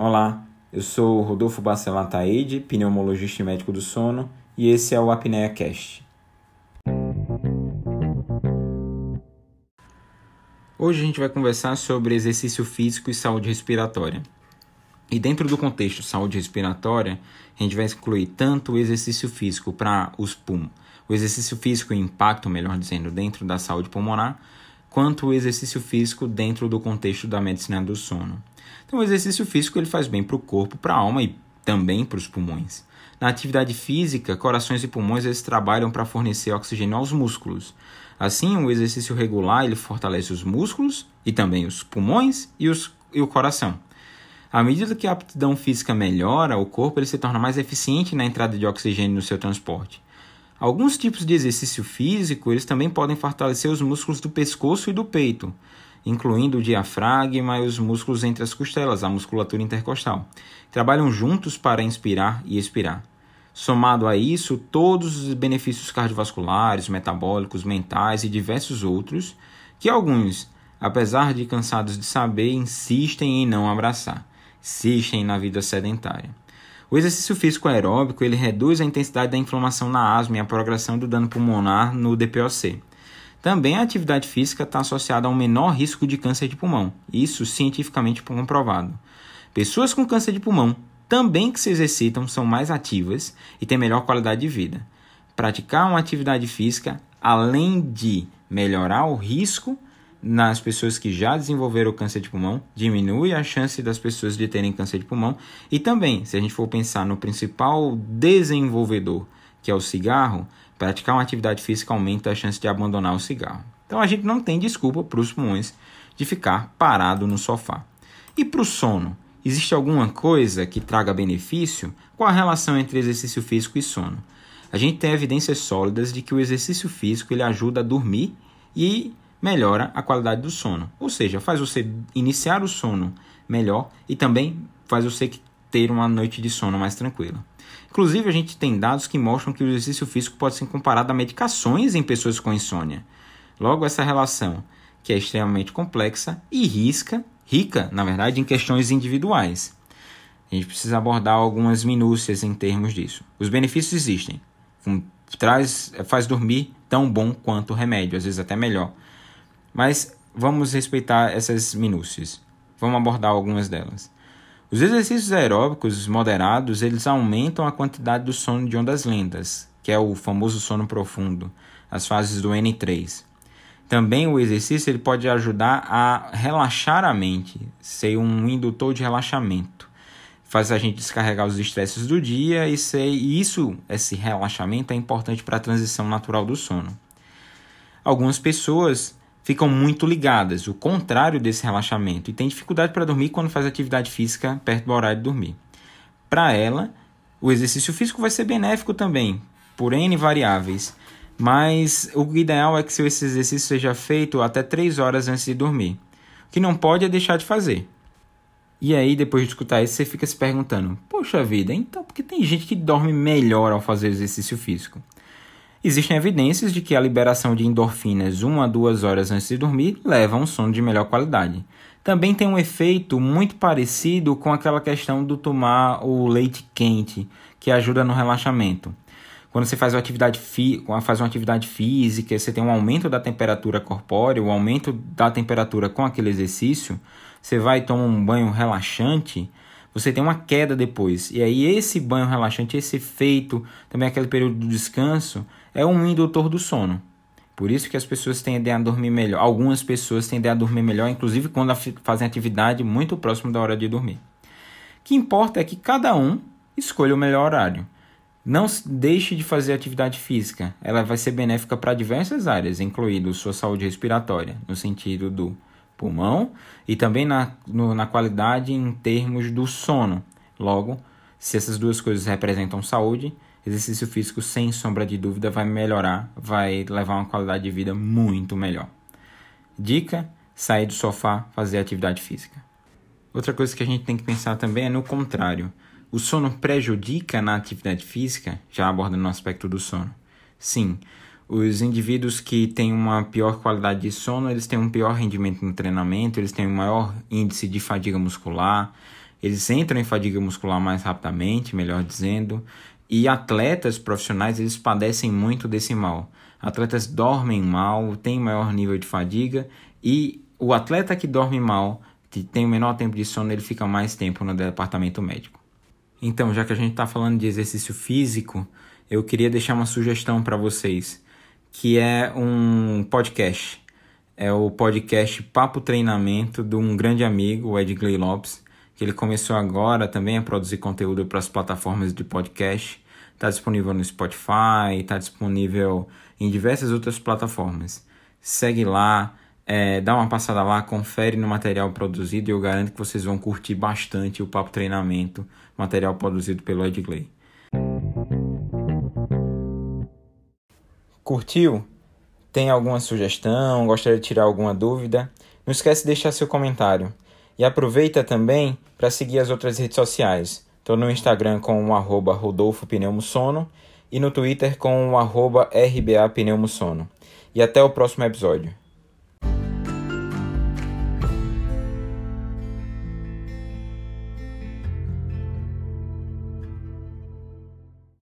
Olá, eu sou Rodolfo Bacelar Taide, pneumologista e médico do sono, e esse é o Apnea Cast. Hoje a gente vai conversar sobre exercício físico e saúde respiratória. E dentro do contexto saúde respiratória, a gente vai incluir tanto o exercício físico para os pulmões, o exercício físico e impacto, melhor dizendo, dentro da saúde pulmonar, quanto o exercício físico dentro do contexto da medicina do sono. Então, o exercício físico ele faz bem para o corpo, para a alma e também para os pulmões. Na atividade física, corações e pulmões eles trabalham para fornecer oxigênio aos músculos. Assim, o exercício regular ele fortalece os músculos e também os pulmões e, os, e o coração. À medida que a aptidão física melhora, o corpo ele se torna mais eficiente na entrada de oxigênio no seu transporte. Alguns tipos de exercício físico eles também podem fortalecer os músculos do pescoço e do peito incluindo o diafragma e os músculos entre as costelas, a musculatura intercostal. Trabalham juntos para inspirar e expirar. Somado a isso, todos os benefícios cardiovasculares, metabólicos, mentais e diversos outros, que alguns, apesar de cansados de saber, insistem em não abraçar, insistem na vida sedentária. O exercício físico aeróbico ele reduz a intensidade da inflamação na asma e a progressão do dano pulmonar no DPOC. Também a atividade física está associada a um menor risco de câncer de pulmão, isso cientificamente comprovado. Pessoas com câncer de pulmão também que se exercitam são mais ativas e têm melhor qualidade de vida. Praticar uma atividade física, além de melhorar o risco nas pessoas que já desenvolveram câncer de pulmão, diminui a chance das pessoas de terem câncer de pulmão e também, se a gente for pensar no principal desenvolvedor, que é o cigarro, Praticar uma atividade física aumenta a chance de abandonar o cigarro. Então a gente não tem desculpa para os pulmões de ficar parado no sofá. E para o sono? Existe alguma coisa que traga benefício? Qual a relação entre exercício físico e sono? A gente tem evidências sólidas de que o exercício físico ele ajuda a dormir e melhora a qualidade do sono. Ou seja, faz você iniciar o sono melhor e também faz você ter uma noite de sono mais tranquila. Inclusive, a gente tem dados que mostram que o exercício físico pode ser comparado a medicações em pessoas com insônia. Logo, essa relação, que é extremamente complexa e risca, rica, na verdade, em questões individuais. A gente precisa abordar algumas minúcias em termos disso. Os benefícios existem. Traz, faz dormir tão bom quanto o remédio, às vezes até melhor. Mas vamos respeitar essas minúcias. Vamos abordar algumas delas. Os exercícios aeróbicos moderados, eles aumentam a quantidade do sono de ondas lentas, que é o famoso sono profundo, as fases do N3. Também o exercício ele pode ajudar a relaxar a mente, ser um indutor de relaxamento. Faz a gente descarregar os estresses do dia e, ser, e isso, esse relaxamento é importante para a transição natural do sono. Algumas pessoas ficam muito ligadas, o contrário desse relaxamento, e tem dificuldade para dormir quando faz atividade física perto do horário de dormir. Para ela, o exercício físico vai ser benéfico também, por N variáveis, mas o ideal é que esse exercício seja feito até 3 horas antes de dormir. O que não pode é deixar de fazer. E aí, depois de escutar isso, você fica se perguntando: Poxa vida, então por que tem gente que dorme melhor ao fazer exercício físico? Existem evidências de que a liberação de endorfinas uma a duas horas antes de dormir leva a um sono de melhor qualidade. Também tem um efeito muito parecido com aquela questão do tomar o leite quente, que ajuda no relaxamento. Quando você faz uma atividade, faz uma atividade física, você tem um aumento da temperatura corpórea, o um aumento da temperatura com aquele exercício, você vai tomar um banho relaxante, você tem uma queda depois. E aí esse banho relaxante, esse efeito, também aquele período de descanso, é um indutor do sono. Por isso que as pessoas tendem a dormir melhor. Algumas pessoas tendem a dormir melhor, inclusive quando fazem atividade muito próximo da hora de dormir. O que importa é que cada um escolha o melhor horário. Não deixe de fazer atividade física. Ela vai ser benéfica para diversas áreas, incluindo sua saúde respiratória, no sentido do pulmão, e também na, no, na qualidade em termos do sono. Logo, se essas duas coisas representam saúde, exercício físico, sem sombra de dúvida, vai melhorar, vai levar uma qualidade de vida muito melhor. Dica: sair do sofá, fazer atividade física. Outra coisa que a gente tem que pensar também é no contrário. O sono prejudica na atividade física, já abordando o aspecto do sono. Sim, os indivíduos que têm uma pior qualidade de sono, eles têm um pior rendimento no treinamento, eles têm um maior índice de fadiga muscular, eles entram em fadiga muscular mais rapidamente, melhor dizendo, e atletas profissionais eles padecem muito desse mal. Atletas dormem mal, têm maior nível de fadiga e o atleta que dorme mal, que tem o menor tempo de sono, ele fica mais tempo no departamento médico. Então, já que a gente está falando de exercício físico, eu queria deixar uma sugestão para vocês, que é um podcast. É o podcast Papo Treinamento de um grande amigo, o Edgley Lopes, que ele começou agora também a produzir conteúdo para as plataformas de podcast. Está disponível no Spotify, está disponível em diversas outras plataformas. Segue lá, é, dá uma passada lá, confere no material produzido e eu garanto que vocês vão curtir bastante o Papo Treinamento, material produzido pelo Edgley. Curtiu? Tem alguma sugestão? Gostaria de tirar alguma dúvida? Não esquece de deixar seu comentário. E aproveita também para seguir as outras redes sociais. Estou no Instagram com o arroba Rodolfo Pneumosono e no Twitter com o arroba RBA Pneumosono. E até o próximo episódio.